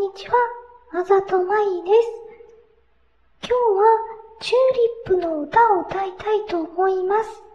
んにちは、あざとまいです。今日はチューリップの歌を歌いたいと思います。